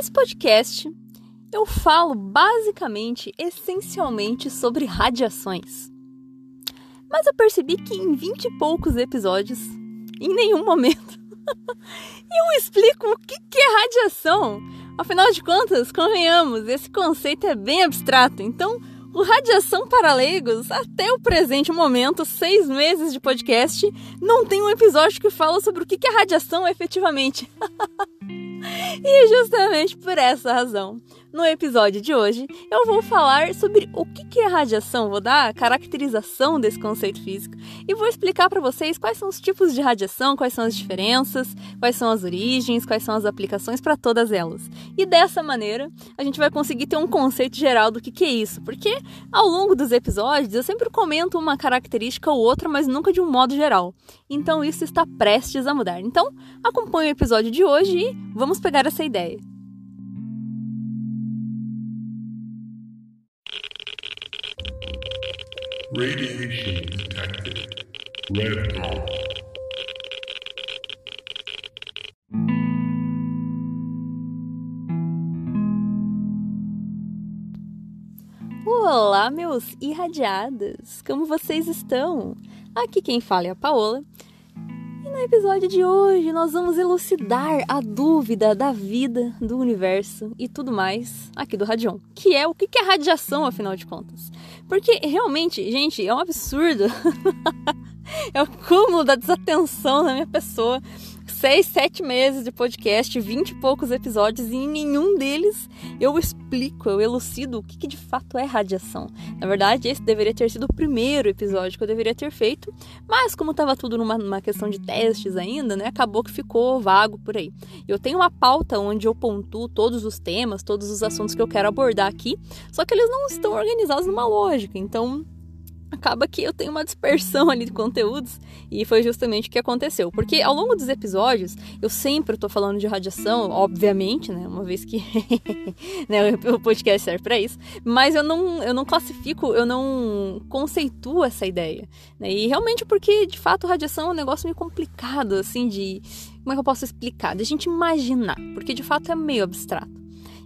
Nesse podcast, eu falo basicamente, essencialmente sobre radiações. Mas eu percebi que em vinte e poucos episódios, em nenhum momento, eu explico o que é radiação. Afinal de contas, convenhamos, esse conceito é bem abstrato, então o Radiação para Leigos, até o presente momento, seis meses de podcast, não tem um episódio que fala sobre o que é radiação efetivamente. e justamente por essa razão, no episódio de hoje, eu vou falar sobre o que é radiação, vou dar a caracterização desse conceito físico e vou explicar para vocês quais são os tipos de radiação, quais são as diferenças, quais são as origens, quais são as aplicações para todas elas. E dessa maneira, a gente vai conseguir ter um conceito geral do que é isso, porque ao longo dos episódios eu sempre comento uma característica ou outra, mas nunca de um modo geral. Então isso está prestes a mudar. Então, acompanhe o episódio de hoje e vamos pegar essa ideia. Radiation detected. Red dot. Olá, meus irradiados! Como vocês estão? Aqui quem fala é a Paola. E no episódio de hoje nós vamos elucidar a dúvida da vida, do universo e tudo mais aqui do Radion, que é o que é radiação, afinal de contas. Porque realmente, gente, é um absurdo. é o cúmulo da desatenção da minha pessoa. Seis, sete meses de podcast, vinte e poucos episódios, e em nenhum deles eu explico, eu elucido o que, que de fato é radiação. Na verdade, esse deveria ter sido o primeiro episódio que eu deveria ter feito, mas como estava tudo numa, numa questão de testes ainda, né, acabou que ficou vago por aí. Eu tenho uma pauta onde eu pontuo todos os temas, todos os assuntos que eu quero abordar aqui, só que eles não estão organizados numa lógica, então acaba que eu tenho uma dispersão ali de conteúdos e foi justamente o que aconteceu. Porque ao longo dos episódios, eu sempre estou falando de radiação, obviamente, né? Uma vez que né, o podcast serve para isso, mas eu não, eu não classifico, eu não conceituo essa ideia. Né? E realmente porque, de fato, radiação é um negócio meio complicado, assim, de. Como é que eu posso explicar? De a gente imaginar, porque de fato é meio abstrato.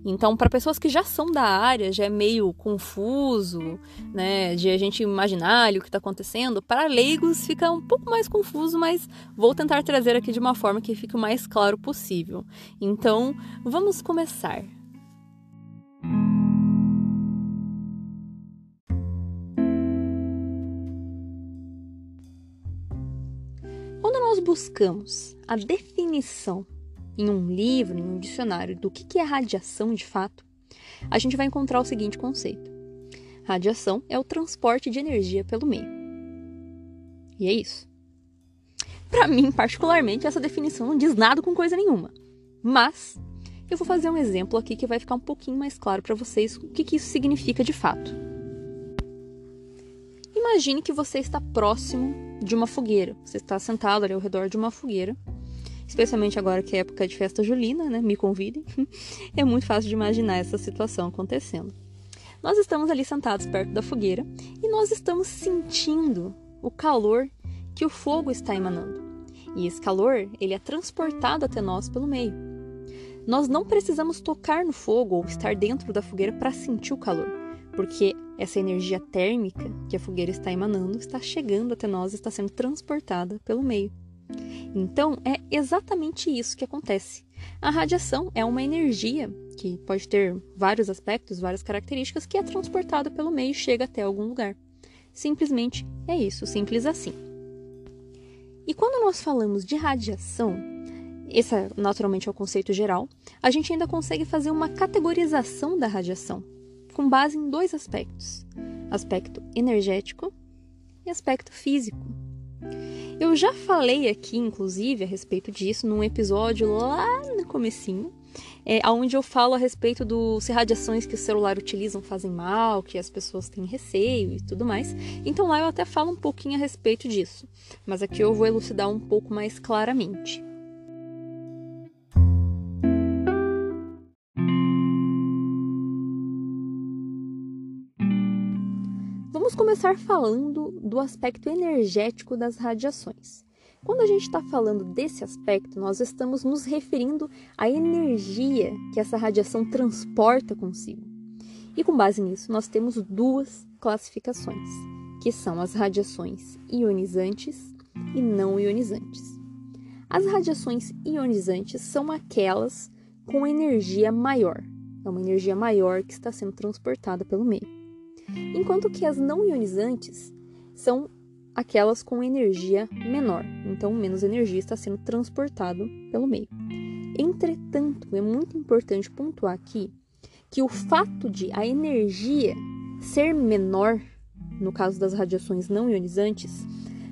Então, para pessoas que já são da área, já é meio confuso, né, de a gente imaginar ali o que está acontecendo. Para leigos fica um pouco mais confuso, mas vou tentar trazer aqui de uma forma que fique o mais claro possível. Então, vamos começar. Quando nós buscamos a definição em um livro, em um dicionário, do que é radiação de fato, a gente vai encontrar o seguinte conceito: radiação é o transporte de energia pelo meio. E é isso. Para mim, particularmente, essa definição não diz nada com coisa nenhuma. Mas eu vou fazer um exemplo aqui que vai ficar um pouquinho mais claro para vocês o que, que isso significa de fato. Imagine que você está próximo de uma fogueira. Você está sentado ali ao redor de uma fogueira especialmente agora que é época de festa julina, né? Me convidem. É muito fácil de imaginar essa situação acontecendo. Nós estamos ali sentados perto da fogueira e nós estamos sentindo o calor que o fogo está emanando. E esse calor, ele é transportado até nós pelo meio. Nós não precisamos tocar no fogo ou estar dentro da fogueira para sentir o calor, porque essa energia térmica que a fogueira está emanando está chegando até nós, está sendo transportada pelo meio. Então, é exatamente isso que acontece. A radiação é uma energia que pode ter vários aspectos, várias características, que é transportada pelo meio e chega até algum lugar. Simplesmente é isso, simples assim. E quando nós falamos de radiação, esse naturalmente é o conceito geral, a gente ainda consegue fazer uma categorização da radiação, com base em dois aspectos: aspecto energético e aspecto físico. Eu já falei aqui, inclusive, a respeito disso num episódio lá no comecinho, é, onde eu falo a respeito do se radiações que o celular utilizam fazem mal, que as pessoas têm receio e tudo mais. Então lá eu até falo um pouquinho a respeito disso, mas aqui eu vou elucidar um pouco mais claramente. Vamos começar falando do aspecto energético das radiações. Quando a gente está falando desse aspecto, nós estamos nos referindo à energia que essa radiação transporta consigo. E com base nisso, nós temos duas classificações, que são as radiações ionizantes e não ionizantes. As radiações ionizantes são aquelas com energia maior, é uma energia maior que está sendo transportada pelo meio. Enquanto que as não ionizantes são aquelas com energia menor, então menos energia está sendo transportado pelo meio. Entretanto, é muito importante pontuar aqui que o fato de a energia ser menor, no caso das radiações não ionizantes,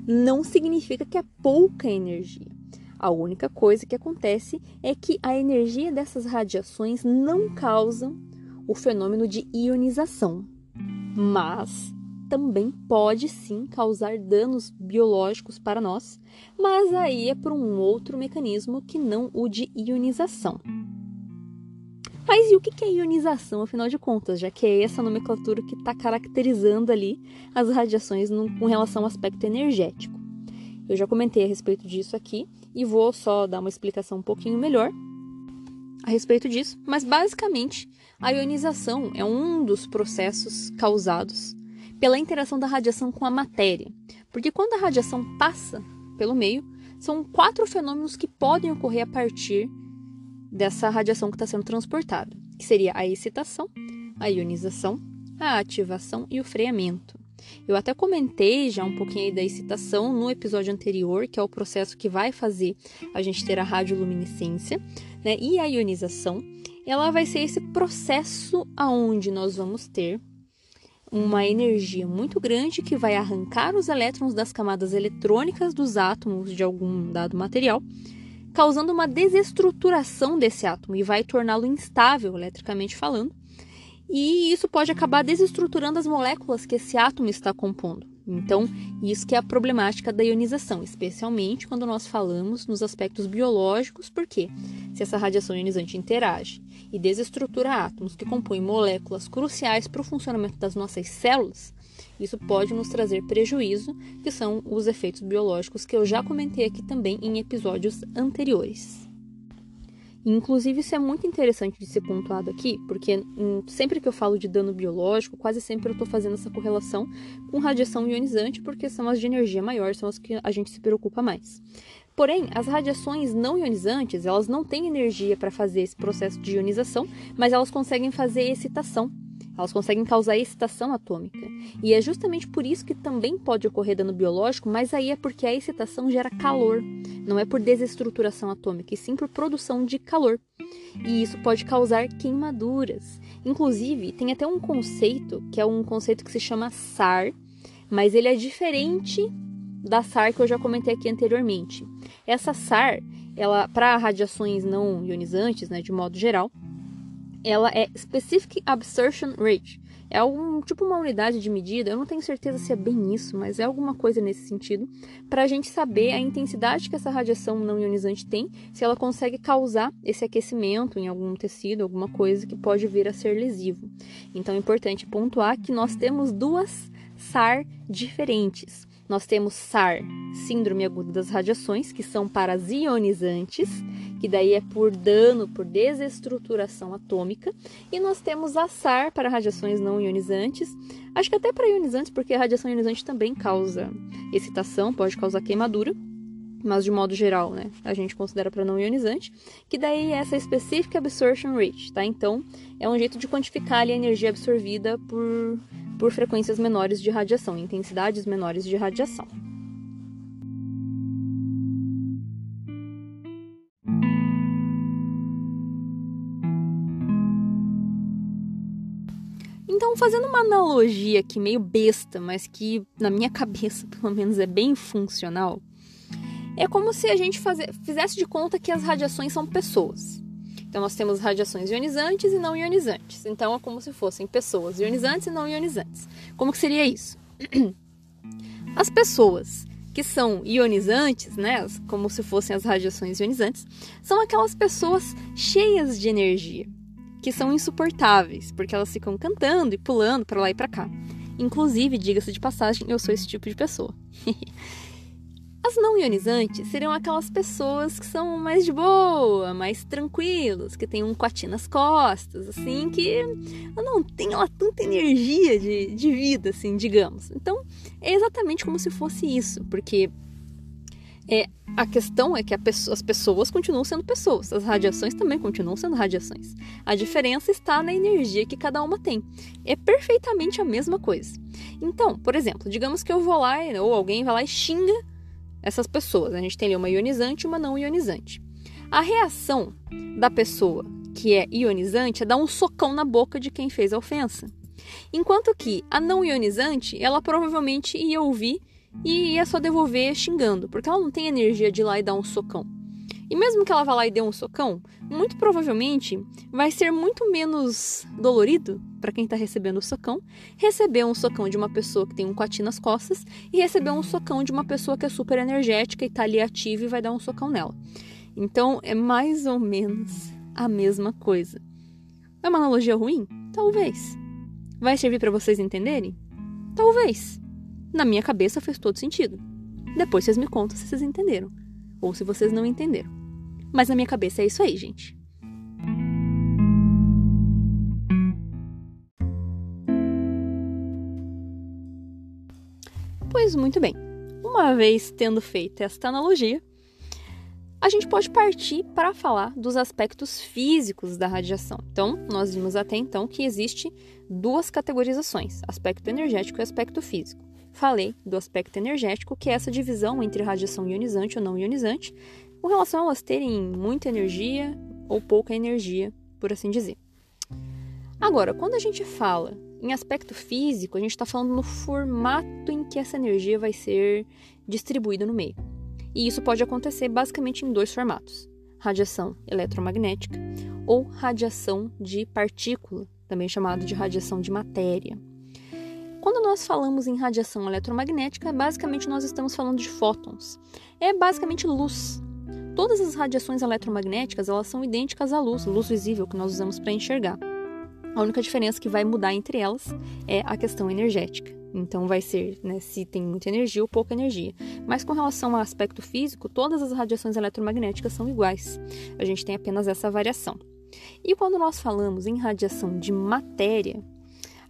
não significa que é pouca energia. A única coisa que acontece é que a energia dessas radiações não causa o fenômeno de ionização, mas também pode sim causar danos biológicos para nós, mas aí é por um outro mecanismo que não o de ionização. Mas e o que é ionização, afinal de contas, já que é essa nomenclatura que está caracterizando ali as radiações no, com relação ao aspecto energético? Eu já comentei a respeito disso aqui e vou só dar uma explicação um pouquinho melhor a respeito disso, mas basicamente a ionização é um dos processos causados pela interação da radiação com a matéria. Porque quando a radiação passa pelo meio, são quatro fenômenos que podem ocorrer a partir dessa radiação que está sendo transportada, que seria a excitação, a ionização, a ativação e o freamento. Eu até comentei já um pouquinho aí da excitação no episódio anterior, que é o processo que vai fazer a gente ter a radioluminescência, né? E a ionização, ela vai ser esse processo aonde nós vamos ter uma energia muito grande que vai arrancar os elétrons das camadas eletrônicas dos átomos de algum dado material, causando uma desestruturação desse átomo e vai torná-lo instável eletricamente falando, e isso pode acabar desestruturando as moléculas que esse átomo está compondo. Então, isso que é a problemática da ionização, especialmente quando nós falamos nos aspectos biológicos, porque se essa radiação ionizante interage e desestrutura átomos que compõem moléculas cruciais para o funcionamento das nossas células, isso pode nos trazer prejuízo, que são os efeitos biológicos que eu já comentei aqui também em episódios anteriores. Inclusive, isso é muito interessante de ser pontuado aqui, porque hum, sempre que eu falo de dano biológico, quase sempre eu estou fazendo essa correlação com radiação ionizante, porque são as de energia maior, são as que a gente se preocupa mais. Porém, as radiações não ionizantes, elas não têm energia para fazer esse processo de ionização, mas elas conseguem fazer excitação. Elas conseguem causar excitação atômica. E é justamente por isso que também pode ocorrer dano biológico, mas aí é porque a excitação gera calor. Não é por desestruturação atômica, e sim por produção de calor. E isso pode causar queimaduras. Inclusive, tem até um conceito, que é um conceito que se chama SAR, mas ele é diferente da SAR que eu já comentei aqui anteriormente. Essa SAR, ela para radiações não ionizantes, né, de modo geral, ela é Specific Absorption Rate. É algum tipo uma unidade de medida, eu não tenho certeza se é bem isso, mas é alguma coisa nesse sentido, para a gente saber a intensidade que essa radiação não ionizante tem, se ela consegue causar esse aquecimento em algum tecido, alguma coisa que pode vir a ser lesivo. Então é importante pontuar que nós temos duas SAR diferentes. Nós temos SAR, Síndrome Aguda das Radiações, que são para ionizantes, que daí é por dano, por desestruturação atômica. E nós temos a SAR para radiações não ionizantes, acho que até para ionizantes, porque a radiação ionizante também causa excitação, pode causar queimadura mas de modo geral, né, a gente considera para não ionizante, que daí é essa Specific Absorption Rate, tá? Então, é um jeito de quantificar ali, a energia absorvida por por frequências menores de radiação, intensidades menores de radiação. Então, fazendo uma analogia aqui meio besta, mas que na minha cabeça pelo menos é bem funcional, é como se a gente fazer, fizesse de conta que as radiações são pessoas. Então, nós temos radiações ionizantes e não ionizantes. Então, é como se fossem pessoas ionizantes e não ionizantes. Como que seria isso? As pessoas que são ionizantes, né, como se fossem as radiações ionizantes, são aquelas pessoas cheias de energia, que são insuportáveis, porque elas ficam cantando e pulando para lá e para cá. Inclusive, diga-se de passagem, eu sou esse tipo de pessoa. As não ionizantes seriam aquelas pessoas que são mais de boa, mais tranquilos, que tem um coatinho nas costas, assim, que não tem lá tanta energia de, de vida, assim, digamos. Então, é exatamente como se fosse isso, porque é, a questão é que pessoa, as pessoas continuam sendo pessoas, as radiações também continuam sendo radiações. A diferença está na energia que cada uma tem. É perfeitamente a mesma coisa. Então, por exemplo, digamos que eu vou lá, ou alguém vai lá e xinga essas pessoas. A gente tem ali uma ionizante e uma não ionizante. A reação da pessoa que é ionizante é dar um socão na boca de quem fez a ofensa. Enquanto que a não ionizante, ela provavelmente ia ouvir e ia só devolver xingando, porque ela não tem energia de ir lá e dar um socão. E mesmo que ela vá lá e dê um socão, muito provavelmente vai ser muito menos dolorido para quem está recebendo o socão receber um socão de uma pessoa que tem um coati nas costas e receber um socão de uma pessoa que é super energética e está ali ativa e vai dar um socão nela. Então é mais ou menos a mesma coisa. É uma analogia ruim? Talvez. Vai servir para vocês entenderem? Talvez. Na minha cabeça fez todo sentido. Depois vocês me contam se vocês entenderam ou se vocês não entenderam. Mas na minha cabeça é isso aí, gente. Pois muito bem. Uma vez tendo feito esta analogia, a gente pode partir para falar dos aspectos físicos da radiação. Então, nós vimos até então que existe duas categorizações: aspecto energético e aspecto físico. Falei do aspecto energético, que é essa divisão entre radiação ionizante ou não ionizante, com relação a elas terem muita energia ou pouca energia, por assim dizer. Agora, quando a gente fala em aspecto físico, a gente está falando no formato em que essa energia vai ser distribuída no meio. E isso pode acontecer basicamente em dois formatos: radiação eletromagnética ou radiação de partícula, também chamado de radiação de matéria. Quando nós falamos em radiação eletromagnética, basicamente nós estamos falando de fótons. É basicamente luz, Todas as radiações eletromagnéticas elas são idênticas à luz, luz visível que nós usamos para enxergar. A única diferença que vai mudar entre elas é a questão energética. Então vai ser né, se tem muita energia ou pouca energia. Mas com relação ao aspecto físico, todas as radiações eletromagnéticas são iguais. A gente tem apenas essa variação. E quando nós falamos em radiação de matéria,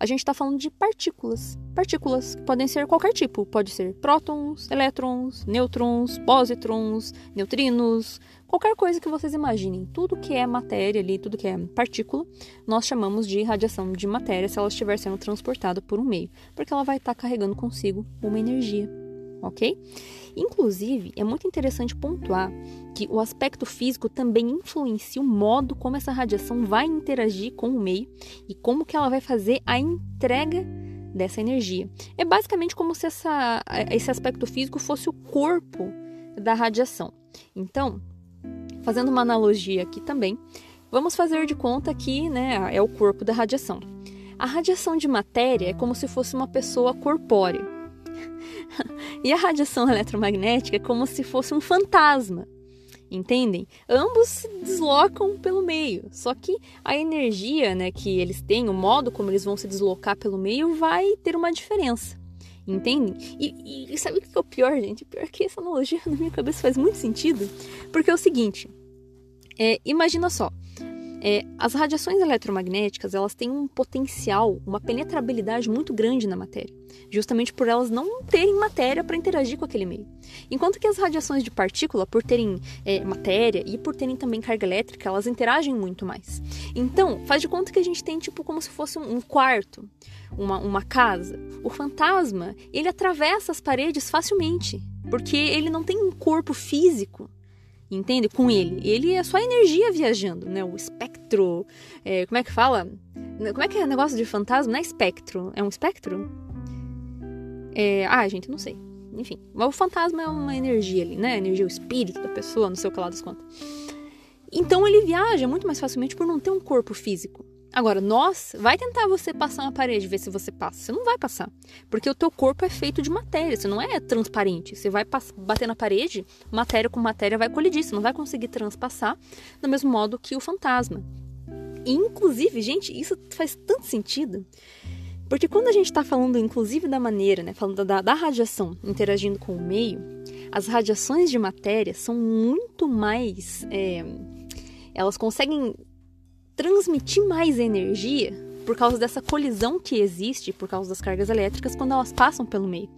a gente está falando de partículas. Partículas que podem ser qualquer tipo, pode ser prótons, elétrons, nêutrons, pósitrons, neutrinos, qualquer coisa que vocês imaginem. Tudo que é matéria ali, tudo que é partícula, nós chamamos de radiação de matéria se ela estiver sendo transportada por um meio, porque ela vai estar tá carregando consigo uma energia, ok? Inclusive, é muito interessante pontuar que o aspecto físico também influencia o modo como essa radiação vai interagir com o meio e como que ela vai fazer a entrega dessa energia. É basicamente como se essa, esse aspecto físico fosse o corpo da radiação. Então, fazendo uma analogia aqui também, vamos fazer de conta que né, é o corpo da radiação. A radiação de matéria é como se fosse uma pessoa corpórea e a radiação eletromagnética é como se fosse um fantasma. Entendem? Ambos se deslocam pelo meio, só que a energia né, que eles têm, o modo como eles vão se deslocar pelo meio, vai ter uma diferença. Entendem? E, e sabe o que é o pior, gente? O pior é que essa analogia na minha cabeça faz muito sentido, porque é o seguinte: é, imagina só, é, as radiações eletromagnéticas elas têm um potencial, uma penetrabilidade muito grande na matéria, justamente por elas não terem matéria para interagir com aquele meio. Enquanto que as radiações de partícula, por terem é, matéria e por terem também carga elétrica, elas interagem muito mais. Então, faz de conta que a gente tem tipo como se fosse um quarto, uma, uma casa. O fantasma ele atravessa as paredes facilmente, porque ele não tem um corpo físico entende? Com ele. Ele é só energia viajando, né? O espectro. É, como é que fala? Como é que é o negócio de fantasma? Não é espectro. É um espectro? É, ah, gente, não sei. Enfim, o fantasma é uma energia ali, né? energia, o espírito da pessoa, não sei o que lá das contas. Então ele viaja muito mais facilmente por não ter um corpo físico. Agora, nós, vai tentar você passar uma parede, ver se você passa. Você não vai passar. Porque o teu corpo é feito de matéria, você não é transparente. Você vai bater na parede, matéria com matéria vai colidir, você não vai conseguir transpassar do mesmo modo que o fantasma. E, inclusive, gente, isso faz tanto sentido. Porque quando a gente está falando, inclusive, da maneira, né, falando da, da radiação interagindo com o meio, As radiações de matéria são muito mais. É, elas conseguem transmitir mais energia por causa dessa colisão que existe por causa das cargas elétricas quando elas passam pelo meio.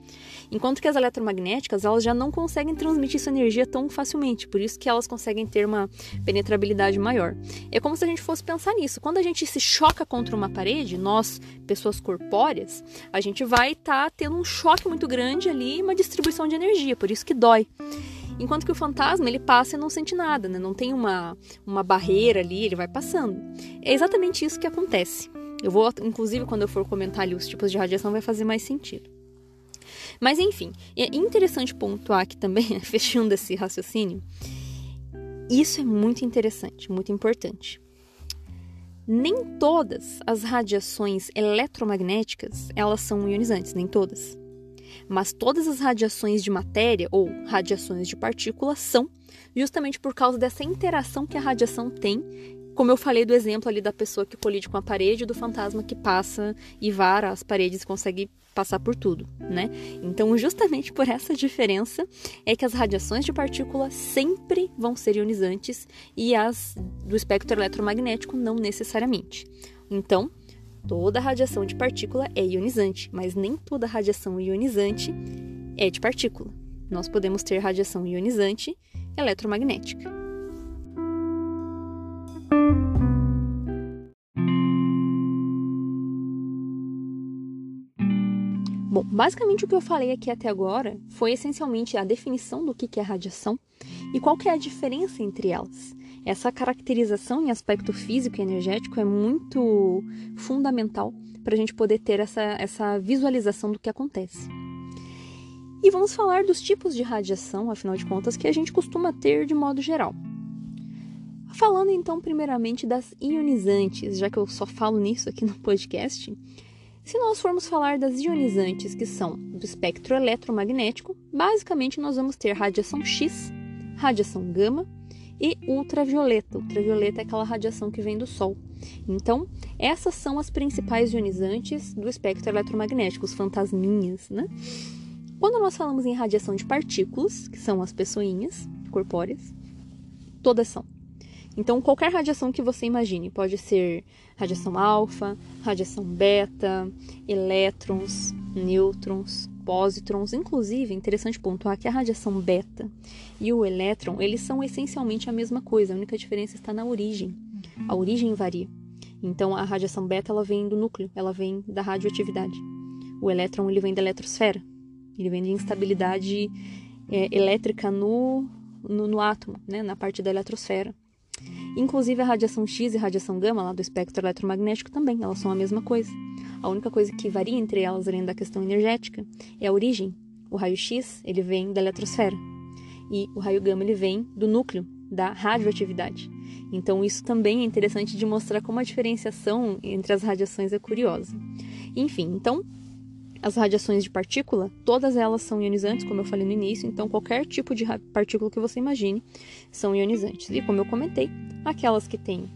Enquanto que as eletromagnéticas, elas já não conseguem transmitir essa energia tão facilmente, por isso que elas conseguem ter uma penetrabilidade maior. É como se a gente fosse pensar nisso. Quando a gente se choca contra uma parede, nós, pessoas corpóreas, a gente vai estar tá tendo um choque muito grande ali, uma distribuição de energia, por isso que dói. Enquanto que o fantasma, ele passa e não sente nada, né? Não tem uma, uma barreira ali, ele vai passando. É exatamente isso que acontece. Eu vou, inclusive, quando eu for comentar ali os tipos de radiação, vai fazer mais sentido. Mas enfim, é interessante pontuar aqui também, fechando esse raciocínio, isso é muito interessante, muito importante. Nem todas as radiações eletromagnéticas, elas são ionizantes, nem todas. Mas todas as radiações de matéria ou radiações de partículas são, justamente por causa dessa interação que a radiação tem como eu falei do exemplo ali da pessoa que colide com a parede, do fantasma que passa e vara as paredes e consegue passar por tudo, né? Então, justamente por essa diferença é que as radiações de partícula sempre vão ser ionizantes e as do espectro eletromagnético não necessariamente. Então, toda radiação de partícula é ionizante, mas nem toda radiação ionizante é de partícula. Nós podemos ter radiação ionizante eletromagnética. Bom, basicamente o que eu falei aqui até agora foi essencialmente a definição do que é radiação e qual que é a diferença entre elas. Essa caracterização em aspecto físico e energético é muito fundamental para a gente poder ter essa, essa visualização do que acontece. E vamos falar dos tipos de radiação, afinal de contas, que a gente costuma ter de modo geral. Falando então primeiramente das ionizantes, já que eu só falo nisso aqui no podcast, se nós formos falar das ionizantes que são do espectro eletromagnético, basicamente nós vamos ter radiação X, radiação gama e ultravioleta. Ultravioleta é aquela radiação que vem do Sol. Então, essas são as principais ionizantes do espectro eletromagnético, os fantasminhas, né? Quando nós falamos em radiação de partículas, que são as pessoinhas corpóreas, todas são. Então, qualquer radiação que você imagine, pode ser radiação alfa, radiação beta, elétrons, nêutrons, pósitrons. Inclusive, é interessante pontuar que a radiação beta e o elétron, eles são essencialmente a mesma coisa, a única diferença está na origem. A origem varia. Então, a radiação beta ela vem do núcleo, ela vem da radioatividade. O elétron ele vem da eletrosfera, ele vem de instabilidade é, elétrica no, no, no átomo, né, na parte da eletrosfera. Inclusive a radiação X e a radiação gama lá do espectro eletromagnético também, elas são a mesma coisa. A única coisa que varia entre elas, além da questão energética, é a origem. O raio X, ele vem da eletrosfera. E o raio gama, ele vem do núcleo, da radioatividade. Então, isso também é interessante de mostrar como a diferenciação entre as radiações é curiosa. Enfim, então, as radiações de partícula, todas elas são ionizantes, como eu falei no início, então qualquer tipo de partícula que você imagine são ionizantes. E como eu comentei, aquelas que têm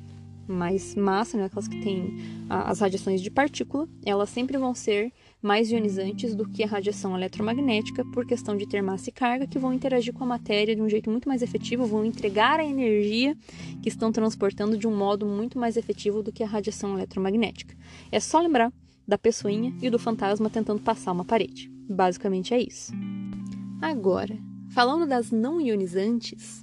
mais massa, né, aquelas que têm as radiações de partícula, elas sempre vão ser mais ionizantes do que a radiação eletromagnética, por questão de ter massa e carga, que vão interagir com a matéria de um jeito muito mais efetivo, vão entregar a energia que estão transportando de um modo muito mais efetivo do que a radiação eletromagnética. É só lembrar da pessoinha e do fantasma tentando passar uma parede. Basicamente é isso. Agora, falando das não ionizantes,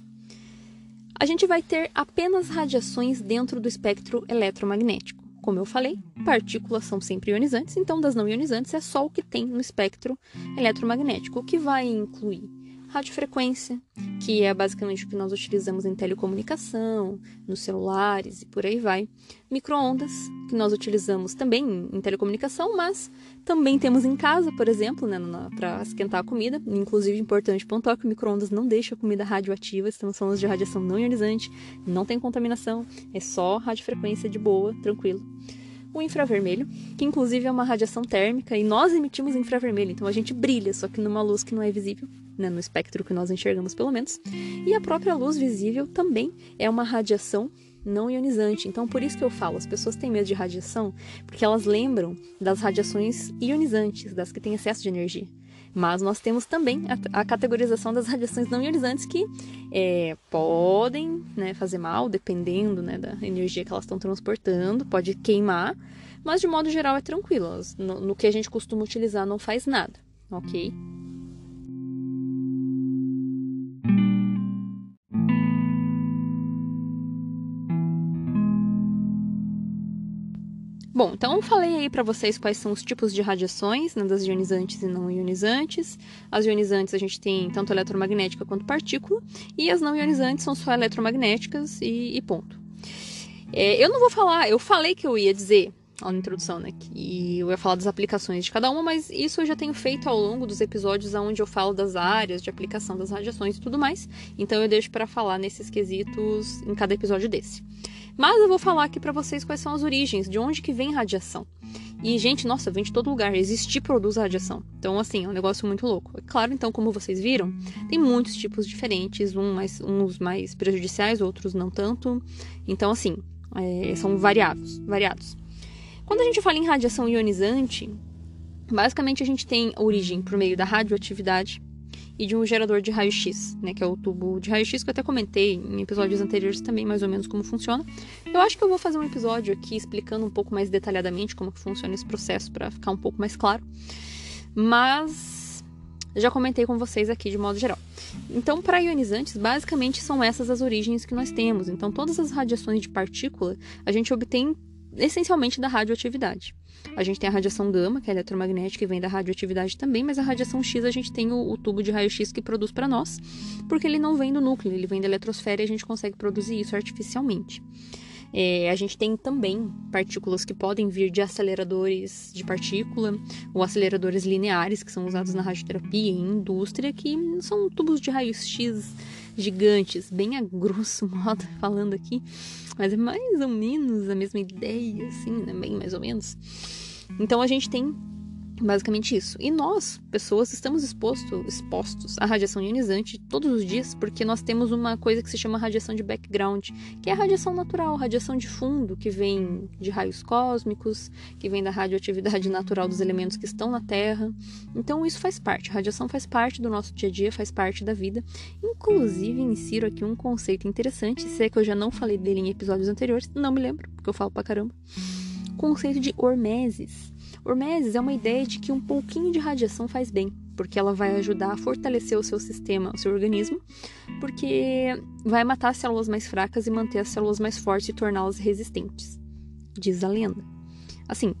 a gente vai ter apenas radiações dentro do espectro eletromagnético. Como eu falei, partículas são sempre ionizantes, então das não ionizantes é só o que tem no espectro eletromagnético, o que vai incluir radiofrequência, que é basicamente o que nós utilizamos em telecomunicação, nos celulares e por aí vai. Microondas, que nós utilizamos também em telecomunicação, mas também temos em casa, por exemplo, né, para esquentar a comida. Inclusive, importante pontuar que o microondas não deixa a comida radioativa, estamos falando de radiação não ionizante, não tem contaminação, é só radiofrequência de boa, tranquilo o infravermelho, que inclusive é uma radiação térmica e nós emitimos infravermelho, então a gente brilha, só que numa luz que não é visível, né, no espectro que nós enxergamos pelo menos. E a própria luz visível também é uma radiação não ionizante. Então, por isso que eu falo, as pessoas têm medo de radiação, porque elas lembram das radiações ionizantes, das que têm excesso de energia. Mas nós temos também a, a categorização das radiações não ionizantes que é, podem né, fazer mal, dependendo né, da energia que elas estão transportando, pode queimar, mas de modo geral é tranquilo. No, no que a gente costuma utilizar não faz nada, ok? Bom, então falei aí para vocês quais são os tipos de radiações, né, das ionizantes e não ionizantes. As ionizantes a gente tem tanto eletromagnética quanto partícula, e as não ionizantes são só eletromagnéticas e, e ponto. É, eu não vou falar, eu falei que eu ia dizer na introdução, né, que eu ia falar das aplicações de cada uma, mas isso eu já tenho feito ao longo dos episódios onde eu falo das áreas de aplicação das radiações e tudo mais. Então eu deixo para falar nesses quesitos em cada episódio desse. Mas eu vou falar aqui para vocês quais são as origens, de onde que vem radiação. E, gente, nossa, vem de todo lugar. Existir produz radiação. Então, assim, é um negócio muito louco. É claro, então, como vocês viram, tem muitos tipos diferentes, um mais, uns mais prejudiciais, outros não tanto. Então, assim, é, são variados, variados. Quando a gente fala em radiação ionizante, basicamente a gente tem origem por meio da radioatividade, e de um gerador de raio-x, né, que é o tubo de raio-x que eu até comentei em episódios anteriores também, mais ou menos como funciona. Eu acho que eu vou fazer um episódio aqui explicando um pouco mais detalhadamente como que funciona esse processo para ficar um pouco mais claro. Mas já comentei com vocês aqui de modo geral. Então, para ionizantes, basicamente são essas as origens que nós temos. Então, todas as radiações de partícula a gente obtém essencialmente da radioatividade. A gente tem a radiação gama, que é eletromagnética e vem da radioatividade também, mas a radiação X a gente tem o, o tubo de raio-x que produz para nós, porque ele não vem do núcleo, ele vem da eletrosfera e a gente consegue produzir isso artificialmente. É, a gente tem também partículas que podem vir de aceleradores de partícula ou aceleradores lineares que são usados na radioterapia e indústria, que são tubos de raio-x gigantes, bem a grosso modo falando aqui, mas é mais ou menos a mesma ideia, assim, né? Bem mais ou menos. Então a gente tem Basicamente isso. E nós, pessoas, estamos exposto, expostos à radiação ionizante todos os dias porque nós temos uma coisa que se chama radiação de background, que é a radiação natural, radiação de fundo, que vem de raios cósmicos, que vem da radioatividade natural dos elementos que estão na Terra. Então isso faz parte, a radiação faz parte do nosso dia a dia, faz parte da vida. Inclusive, insiro aqui um conceito interessante, se é que eu já não falei dele em episódios anteriores, não me lembro, porque eu falo pra caramba. Conceito de hormeses Hormeses é uma ideia de que um pouquinho de radiação faz bem, porque ela vai ajudar a fortalecer o seu sistema, o seu organismo, porque vai matar as células mais fracas e manter as células mais fortes e torná-las resistentes. Diz a lenda. Assim,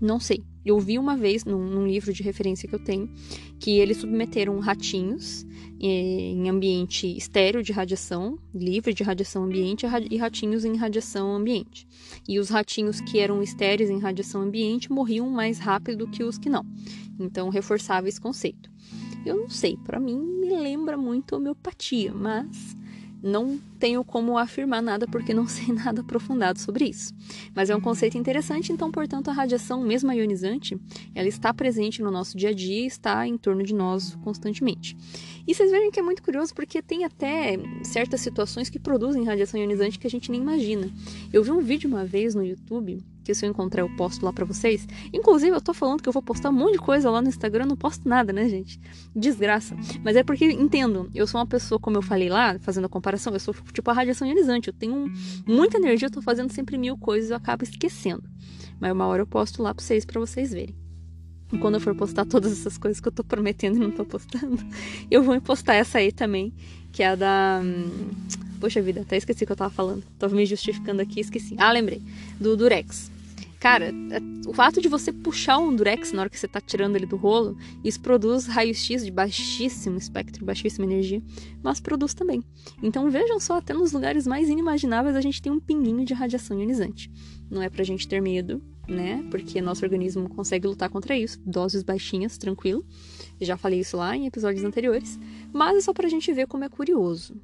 não sei. Eu vi uma vez num, num, livro de referência que eu tenho que eles submeteram ratinhos eh, em ambiente estéreo de radiação, livre de radiação ambiente, e ratinhos em radiação ambiente. E os ratinhos que eram estéreis em radiação ambiente morriam mais rápido que os que não. Então reforçava esse conceito. Eu não sei, para mim me lembra muito homeopatia, mas não tenho como afirmar nada porque não sei nada aprofundado sobre isso. Mas é um conceito interessante, então, portanto, a radiação, mesmo ionizante, ela está presente no nosso dia a dia está em torno de nós constantemente. E vocês veem que é muito curioso porque tem até certas situações que produzem radiação ionizante que a gente nem imagina. Eu vi um vídeo uma vez no YouTube que se eu encontrar eu posto lá para vocês. Inclusive, eu tô falando que eu vou postar um monte de coisa lá no Instagram, não posto nada, né, gente? Desgraça. Mas é porque, entendo, eu sou uma pessoa, como eu falei lá, fazendo a comparação, eu sou tipo a radiação ionizante. Eu tenho muita energia, eu tô fazendo sempre mil coisas, eu acabo esquecendo. Mas uma hora eu posto lá pra vocês, para vocês verem. E quando eu for postar todas essas coisas que eu tô prometendo e não tô postando, eu vou postar essa aí também, que é a da. Hum, poxa vida, até esqueci o que eu tava falando. Tava me justificando aqui, esqueci. Ah, lembrei. Do Durex. Cara, é, o fato de você puxar um durex na hora que você tá tirando ele do rolo, isso produz raio-x de baixíssimo espectro, baixíssima energia, mas produz também. Então vejam só, até nos lugares mais inimagináveis a gente tem um pinguinho de radiação ionizante. Não é pra gente ter medo, né? Porque nosso organismo consegue lutar contra isso, doses baixinhas, tranquilo. Já falei isso lá em episódios anteriores, mas é só pra gente ver como é curioso.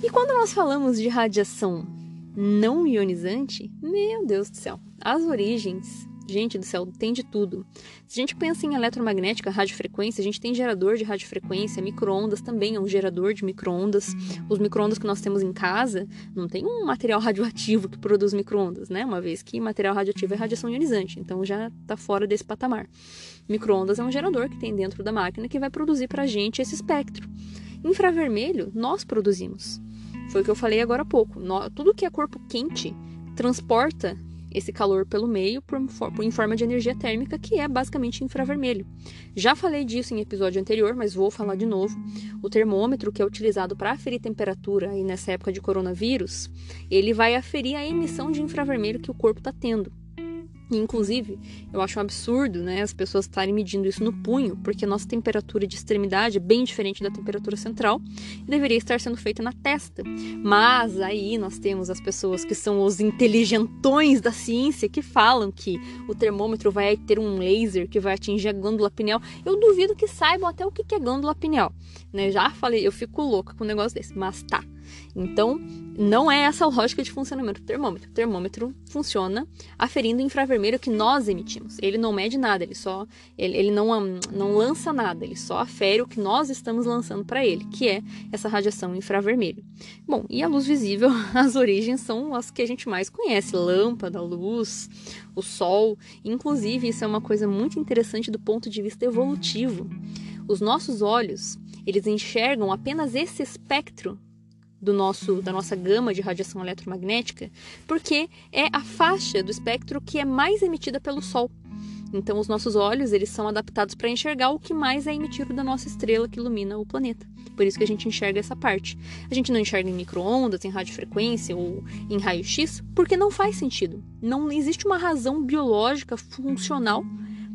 E quando nós falamos de radiação não ionizante, meu Deus do céu, as origens Gente do céu, tem de tudo. Se a gente pensa em eletromagnética, radiofrequência, a gente tem gerador de radiofrequência, micro-ondas também é um gerador de micro-ondas. Os micro-ondas que nós temos em casa não tem um material radioativo que produz micro-ondas, né? Uma vez que material radioativo é radiação ionizante, então já está fora desse patamar. Micro-ondas é um gerador que tem dentro da máquina que vai produzir para a gente esse espectro. Infravermelho, nós produzimos. Foi o que eu falei agora há pouco. Tudo que é corpo quente transporta esse calor pelo meio por, por, em forma de energia térmica, que é basicamente infravermelho. Já falei disso em episódio anterior, mas vou falar de novo. O termômetro que é utilizado para aferir temperatura aí nessa época de coronavírus, ele vai aferir a emissão de infravermelho que o corpo está tendo. Inclusive, eu acho um absurdo né, as pessoas estarem medindo isso no punho, porque a nossa temperatura de extremidade é bem diferente da temperatura central e deveria estar sendo feita na testa. Mas aí nós temos as pessoas que são os inteligentões da ciência que falam que o termômetro vai ter um laser que vai atingir a glândula pineal. Eu duvido que saibam até o que é glândula pineal. Né? Já falei, eu fico louca com um negócio desse, mas tá. Então, não é essa a lógica de funcionamento do termômetro. O termômetro funciona aferindo o infravermelho que nós emitimos. Ele não mede nada, ele só ele, ele não, não lança nada, ele só afere o que nós estamos lançando para ele, que é essa radiação infravermelho. Bom, e a luz visível, as origens são as que a gente mais conhece: lâmpada, luz, o sol. Inclusive, isso é uma coisa muito interessante do ponto de vista evolutivo. Os nossos olhos, eles enxergam apenas esse espectro do nosso da nossa gama de radiação eletromagnética, porque é a faixa do espectro que é mais emitida pelo Sol. Então, os nossos olhos eles são adaptados para enxergar o que mais é emitido da nossa estrela que ilumina o planeta. Por isso que a gente enxerga essa parte. A gente não enxerga em microondas, em radiofrequência ou em raio-x, porque não faz sentido. Não existe uma razão biológica funcional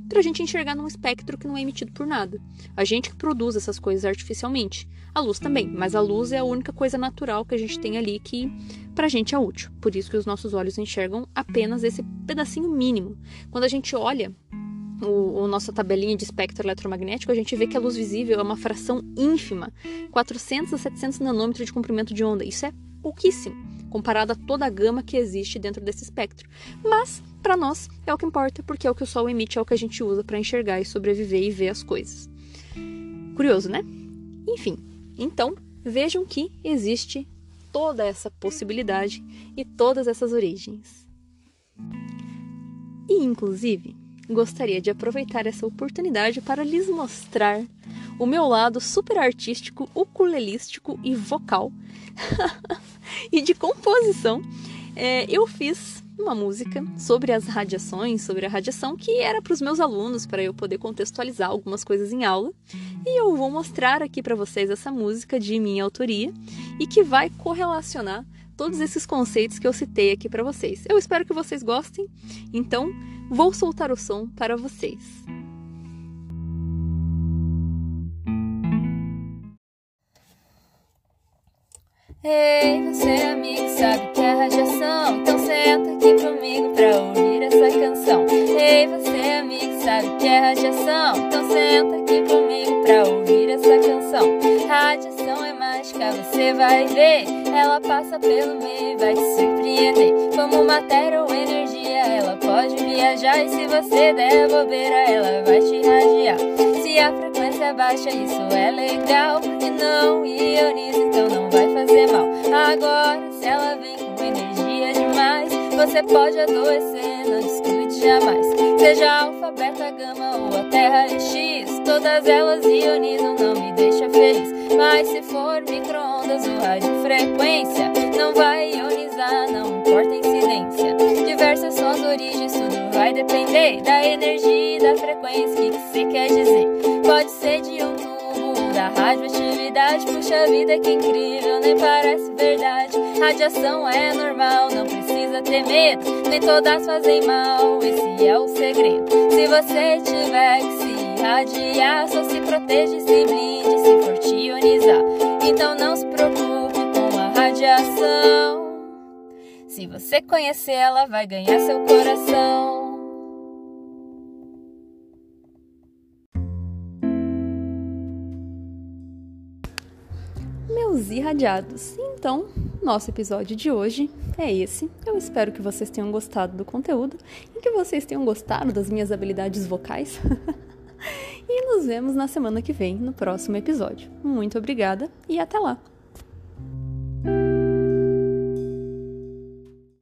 para a gente enxergar num espectro que não é emitido por nada. A gente que produz essas coisas artificialmente. A luz também, mas a luz é a única coisa natural que a gente tem ali que para a gente é útil. Por isso que os nossos olhos enxergam apenas esse pedacinho mínimo. Quando a gente olha o, o, nossa tabelinha de espectro eletromagnético, a gente vê que a luz visível é uma fração ínfima, 400 a 700 nanômetros de comprimento de onda. Isso é pouquíssimo, comparado a toda a gama que existe dentro desse espectro. Mas para nós é o que importa, porque é o que o Sol emite, é o que a gente usa para enxergar e sobreviver e ver as coisas. Curioso, né? Enfim, então vejam que existe toda essa possibilidade e todas essas origens. E, inclusive, gostaria de aproveitar essa oportunidade para lhes mostrar o meu lado super artístico, ukulelístico e vocal e de composição. É, eu fiz uma música sobre as radiações, sobre a radiação, que era para os meus alunos, para eu poder contextualizar algumas coisas em aula. E eu vou mostrar aqui para vocês essa música de minha autoria e que vai correlacionar todos esses conceitos que eu citei aqui para vocês. Eu espero que vocês gostem, então vou soltar o som para vocês. Ei, você amigo, sabe que é radiação? Então senta aqui comigo pra ouvir essa canção. Ei, você amigo, sabe que é radiação? Então senta aqui comigo pra ouvir essa canção. Radiação é mágica, você vai ver. Ela passa pelo meio e vai te surpreender. Como matéria ou energia, ela pode viajar. E se você der bobeira, ela vai te radiar. Se a baixa, isso é legal. E não ioniza, então não vai fazer mal. Agora, se ela vem com energia demais, você pode adoecer, não descuide jamais. Seja alfa, beta, gama ou a terra e x, todas elas ionizam, não me deixa feliz. Mas se for micro-ondas ou radiofrequência, não vai ionizar, não importa a incidência. Diversas são as origens, tudo vai depender da energia e da frequência. O que você quer dizer? Pode ser de um tubo da radioatividade. Puxa vida, que incrível, nem parece verdade. Radiação é normal, não precisa ter medo. Nem todas fazem mal, esse é o segredo. Se você tiver que se irradiar, só se proteja se blinde se for te ionizar. Então não se preocupe com a radiação. Se você conhecer ela, vai ganhar seu coração. Irradiados, então nosso episódio de hoje é esse. Eu espero que vocês tenham gostado do conteúdo e que vocês tenham gostado das minhas habilidades vocais. e nos vemos na semana que vem, no próximo episódio. Muito obrigada e até lá!